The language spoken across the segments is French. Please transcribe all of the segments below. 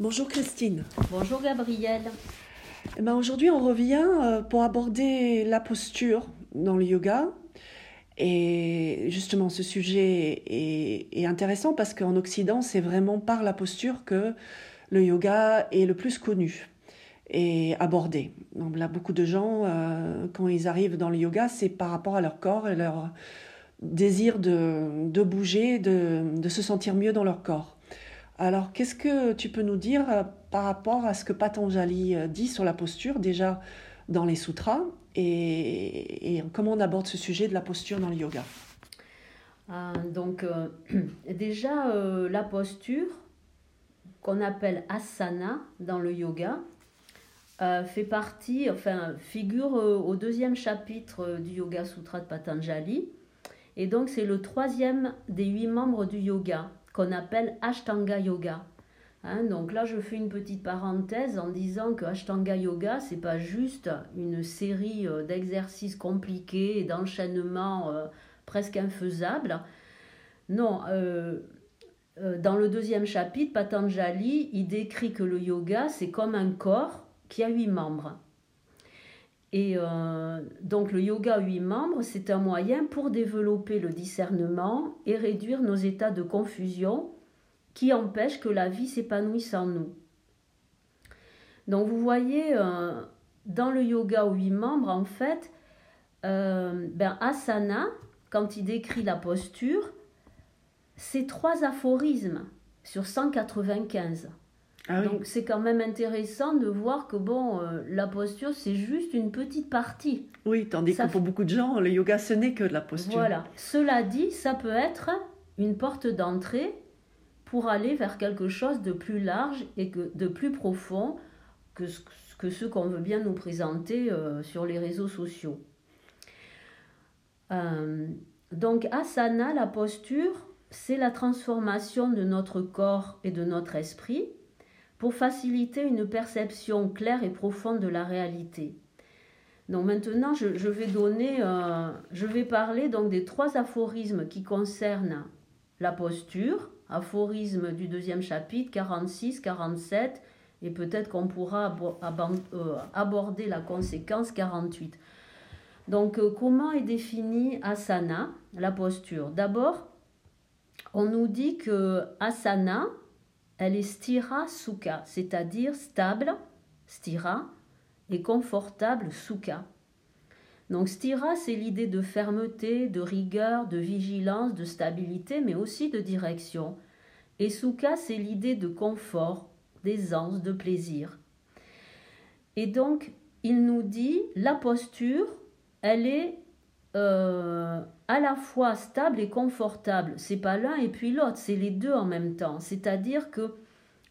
Bonjour Christine. Bonjour Gabrielle. Eh ben, Aujourd'hui, on revient euh, pour aborder la posture dans le yoga. Et justement, ce sujet est, est intéressant parce qu'en Occident, c'est vraiment par la posture que le yoga est le plus connu et abordé. Donc là, beaucoup de gens, euh, quand ils arrivent dans le yoga, c'est par rapport à leur corps et leur désir de, de bouger, de, de se sentir mieux dans leur corps. Alors, qu'est-ce que tu peux nous dire euh, par rapport à ce que Patanjali euh, dit sur la posture, déjà dans les sutras, et, comment on aborde ce sujet de la posture dans le yoga? Euh, donc déjà la posture qu'on appelle asana dans le yoga fait partie, enfin figure au deuxième chapitre du Yoga Sutra de Patanjali. Et donc c'est le troisième des huit membres du yoga qu'on appelle Ashtanga Yoga. Hein, donc là, je fais une petite parenthèse en disant que Ashtanga Yoga, c'est pas juste une série euh, d'exercices compliqués et d'enchaînements euh, presque infaisables. Non, euh, dans le deuxième chapitre, Patanjali, il décrit que le yoga, c'est comme un corps qui a huit membres. Et euh, donc le yoga à huit membres, c'est un moyen pour développer le discernement et réduire nos états de confusion qui empêchent que la vie s'épanouisse en nous. Donc vous voyez, euh, dans le yoga aux huit membres, en fait, euh, ben, asana, quand il décrit la posture, c'est trois aphorismes sur 195. Ah oui, Donc c'est quand même intéressant de voir que bon, euh, la posture, c'est juste une petite partie. oui tandis ça que pour beaucoup de gens, le yoga, ce n'est que de la posture. Voilà. Cela dit, ça peut être une porte d'entrée pour aller vers quelque chose de plus large et que, de plus profond que ce, que ce qu'on veut bien nous présenter euh, sur les réseaux sociaux. Euh, donc asana, la posture, c'est la transformation de notre corps et de notre esprit pour faciliter une perception claire et profonde de la réalité. Donc maintenant, je, vais donner, euh, je vais parler donc des trois aphorismes qui concernent la posture, aphorisme du deuxième chapitre, 46, 47, et peut-être qu'on pourra euh, aborder la conséquence 48. Donc, euh, comment est définie asana, la posture? D'abord, on nous dit que asana, elle est stira sukha, c'est-à-dire stable, stira, et confortable sukha. Donc stira, c'est l'idée de fermeté, de rigueur, de vigilance, de stabilité, mais aussi de direction. Et sukha, c'est l'idée de confort, d'aisance, de plaisir. Et donc, il nous dit, la posture, elle est euh, à la fois stable et confortable. C'est pas l'un et puis l'autre, c'est les deux en même temps. C'est-à-dire que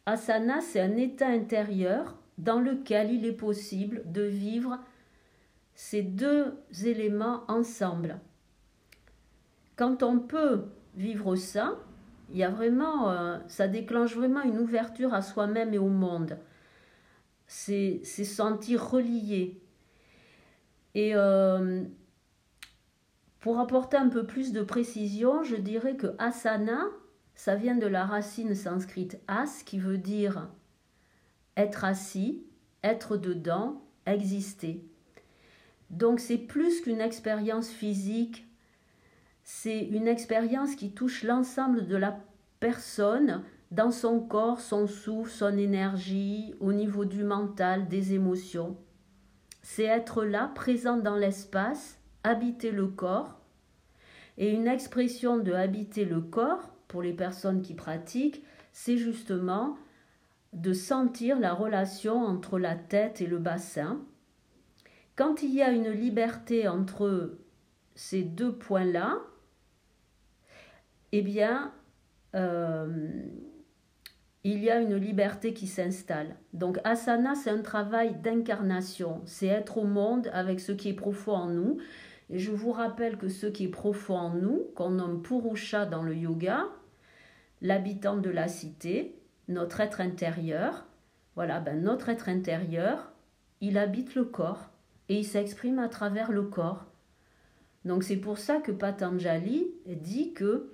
asana, c'est un état intérieur dans lequel il est possible de vivre ces deux éléments ensemble. Quand on peut vivre ça, il y a vraiment, euh, ça déclenche vraiment une ouverture à soi-même et au monde. C'est sentir relié. Et euh, pour apporter un peu plus de précision, je dirais que asana, ça vient de la racine sanscrite as, qui veut dire être assis, être dedans, exister. Donc c'est plus qu'une expérience physique, c'est une expérience qui touche l'ensemble de la personne dans son corps, son souffle, son énergie, au niveau du mental, des émotions. C'est être là, présent dans l'espace, habiter le corps. Et une expression de habiter le corps, pour les personnes qui pratiquent, c'est justement de sentir la relation entre la tête et le bassin. Quand il y a une liberté entre ces deux points-là, eh bien, euh, il y a une liberté qui s'installe. Donc, asana, c'est un travail d'incarnation. C'est être au monde avec ce qui est profond en nous. Et je vous rappelle que ce qui est profond en nous, qu'on nomme Purusha dans le yoga, l'habitant de la cité, notre être intérieur, voilà, ben notre être intérieur, il habite le corps et il s'exprime à travers le corps. Donc c'est pour ça que Patanjali dit que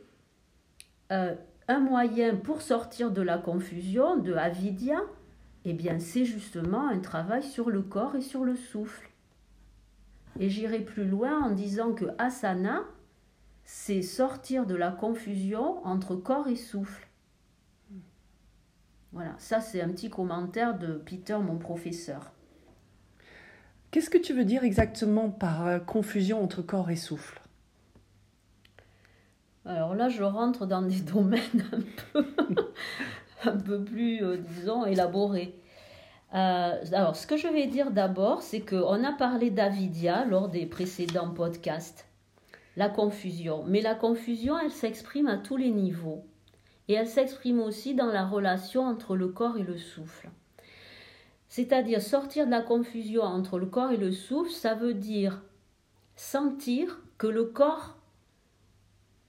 euh, un moyen pour sortir de la confusion, de avidya, eh bien c'est justement un travail sur le corps et sur le souffle. Et j'irai plus loin en disant que asana, c'est sortir de la confusion entre corps et souffle. Voilà, ça c'est un petit commentaire de Peter, mon professeur. Qu'est-ce que tu veux dire exactement par euh, confusion entre corps et souffle? Alors là, je rentre dans des domaines un peu, un peu plus, euh, disons, élaborés. Euh, alors, ce que je vais dire d'abord, c'est qu'on a parlé d'Avidia lors des précédents podcasts, la confusion. Mais la confusion, elle s'exprime à tous les niveaux. Et elle s'exprime aussi dans la relation entre le corps et le souffle. C'est-à-dire sortir de la confusion entre le corps et le souffle, ça veut dire sentir que le corps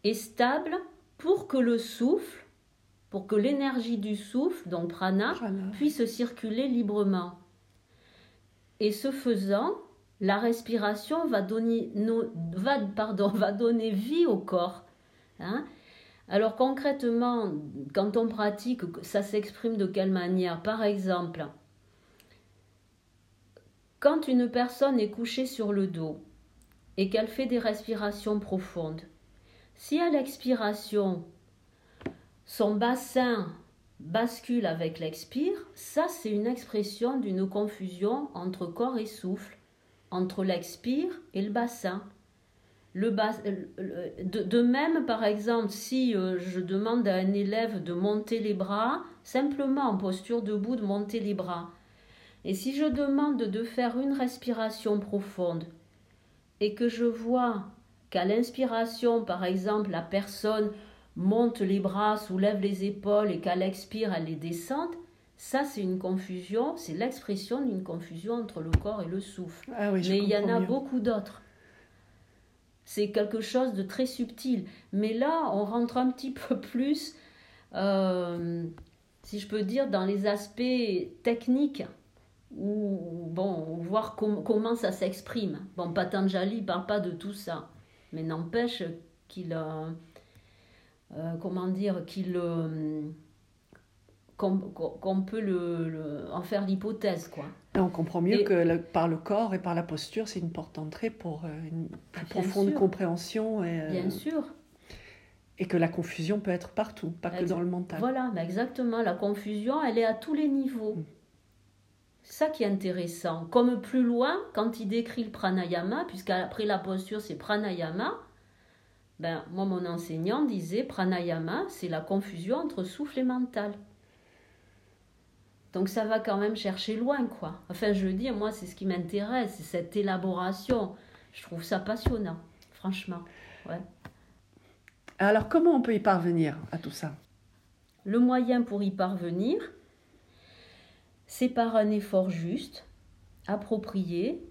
est stable pour que le souffle, pour que l'énergie du souffle, donc prana, puisse circuler librement. Et ce faisant, la respiration va donner, va, pardon, va donner vie au corps. Hein. Alors concrètement, quand on pratique, ça s'exprime de quelle manière? Par exemple, quand une personne est couchée sur le dos et qu'elle fait des respirations profondes, si à l'expiration, son bassin bascule avec l'expire, ça c'est une expression d'une confusion entre corps et souffle, entre l'expire et le bassin. Le de, de, même, par exemple, si euh, je demande à un élève de monter les bras, simplement en posture debout, de monter les bras, et si je demande de faire une respiration profonde et que je vois qu'à l'inspiration, par exemple, la personne monte les bras, soulève les épaules et qu'à l'expire, elle les descende, ça c'est une confusion, c'est l'expression d'une confusion entre le corps et le souffle. Ah Mais il y en a beaucoup d'autres. C'est quelque chose de très subtil. Mais là, on rentre un petit peu plus, euh, si je peux dire, dans les aspects techniques ou bon, voir comment ça s'exprime. Bon, Patanjali ne parle pas de tout ça, mais n'empêche qu'il a, euh, comment dire, qu'il euh, qu'on peut le, en faire l'hypothèse, quoi. on comprend mieux que par le corps et par la posture, c'est une porte d'entrée pour euh, une plus profonde compréhension. Et, Bien sûr. Et que la confusion peut être partout, pas que dans le mental. Voilà, exactement. La confusion, elle est à tous les niveaux. Mm ça qui est intéressant. Comme plus loin, quand il décrit le pranayama, puisqu'après la posture c'est pranayama, ben, moi mon enseignant disait pranayama, c'est la confusion entre souffle et mental. Donc ça va quand même chercher loin, quoi. Enfin, je veux dire, moi, c'est ce qui m'intéresse, c'est cette élaboration. Je trouve ça passionnant, franchement. Ouais. Alors, comment on peut y parvenir à tout ça? Le moyen pour y parvenir, c'est par un effort juste, approprié,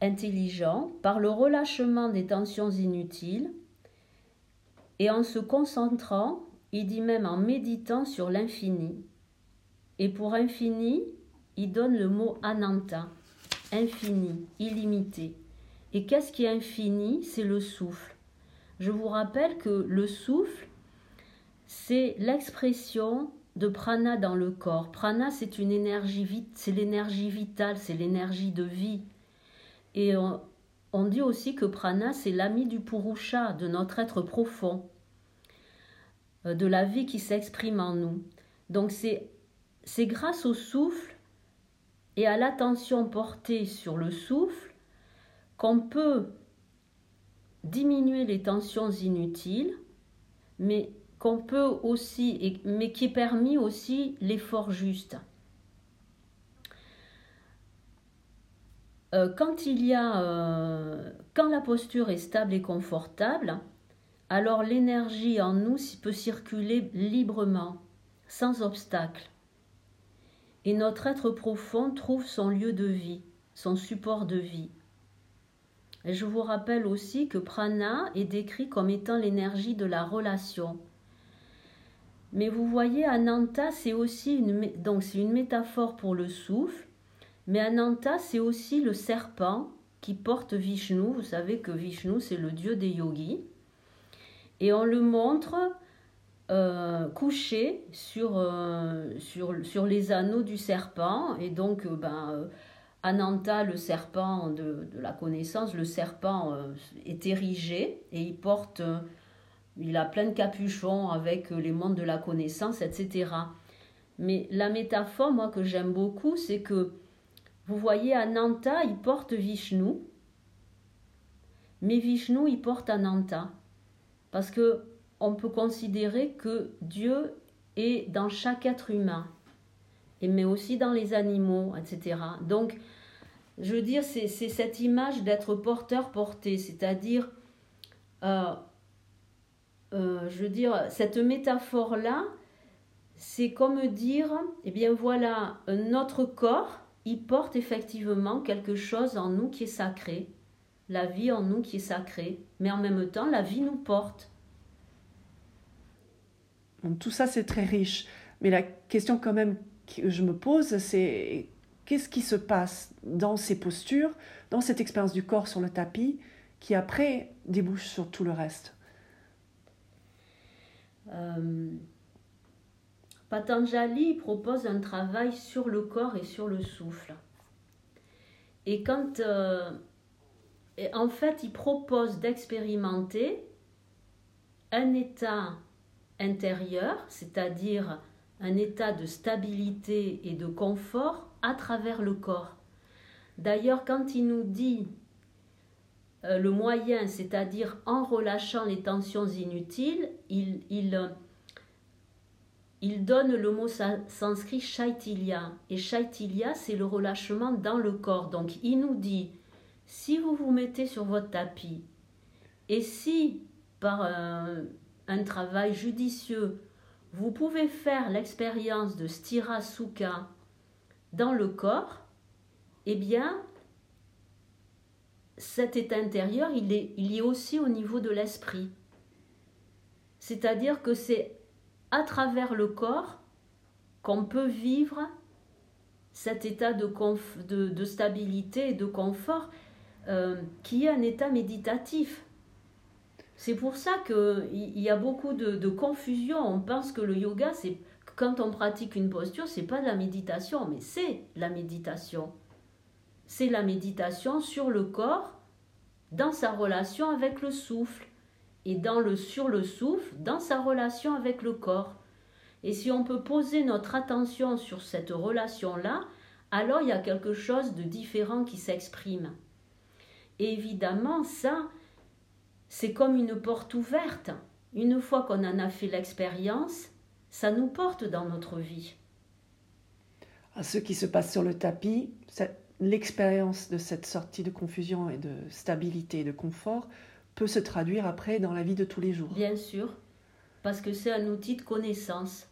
intelligent, par le relâchement des tensions inutiles, et en se concentrant, il dit même en méditant sur l'infini. Et pour infini, il donne le mot ananta, infini, illimité. Et qu'est-ce qui est infini? C'est le souffle. Je vous rappelle que le souffle, c'est l'expression de prana dans le corps. Prana, c'est une énergie c'est l'énergie vitale, c'est l'énergie de vie. Et on, dit aussi que prana, c'est l'ami du purusha, de notre être profond, euh, de la vie qui s'exprime en nous. Donc c'est grâce au souffle et à l'attention portée sur le souffle qu'on peut diminuer les tensions inutiles, mais qu'on peut aussi, mais qui permis aussi l'effort juste. Quand il y a, euh, quand la posture est stable et confortable, alors l'énergie en nous peut circuler librement, sans obstacle. Et notre être profond trouve son lieu de vie, son support de vie. Je vous rappelle aussi que prana est décrit comme étant l'énergie de la relation, mais vous voyez, Ananta, c'est aussi une métaphore pour le souffle, mais Ananta, c'est aussi le serpent qui porte Vishnu. Vous savez que Vishnu, c'est le dieu des yogis. Et on le montre euh, couché sur, euh, sur, sur, les anneaux du serpent. Et donc, euh, ben, Ananta, le serpent de, la connaissance, le serpent est érigé et il porte, il a plein de capuchons avec les mondes de la connaissance, etc. Mais la métaphore, moi, que j'aime beaucoup, c'est que vous voyez, Ananta, il porte Vishnu, mais Vishnu, il porte Ananta. Parce que on peut considérer que Dieu est dans chaque être humain, et mais aussi dans les animaux, etc. Donc, je veux dire, c'est cette image d'être porteur-porté, c'est-à-dire, euh, euh, je veux dire, cette métaphore-là, c'est comme dire, eh bien voilà, notre corps, il porte effectivement quelque chose en nous qui est sacré, la vie en nous qui est sacrée, mais en même temps, la vie nous porte. tout ça, c'est très riche. Mais la question quand même que je me pose, c'est qu'est-ce qui se passe dans ces postures, dans cette expérience du corps sur le tapis, qui après débouche sur tout le reste? Euh, Patanjali propose un travail sur le corps et sur le souffle. Et quand, euh, en fait, il propose d'expérimenter un état intérieur, c'est-à-dire un état de stabilité et de confort à travers le corps. D'ailleurs, quand il nous dit euh, le moyen, c'est-à-dire en relâchant les tensions inutiles, il, il il donne le mot sanskrit shaitilya. Et shaitilya, c'est le relâchement dans le corps. Donc il nous dit, si vous vous mettez sur votre tapis, et si par un, travail judicieux, vous pouvez faire l'expérience de stira sukha dans le corps, eh bien, cet état intérieur, il est, il est aussi au niveau de l'esprit. C'est-à-dire que c'est à travers le corps qu'on peut vivre cet état de, stabilité et de confort euh, qui est un état méditatif. C'est pour ça qu'il y a beaucoup de, confusion. On pense que le yoga, c'est quand on pratique une posture, c'est pas de la méditation, mais c'est la méditation. C'est la méditation sur le corps dans sa relation avec le souffle et dans le sur le souffle dans sa relation avec le corps. Et si on peut poser notre attention sur cette relation-là, alors il y a quelque chose de différent qui s'exprime. Évidemment, ça, c'est comme une porte ouverte. Une fois qu'on en a fait l'expérience, ça nous porte dans notre vie. À ce qui se passe sur le tapis, l'expérience de cette sortie de confusion et de stabilité et de confort peut se traduire après dans la vie de tous les jours. Bien sûr, parce que c'est un outil de connaissance.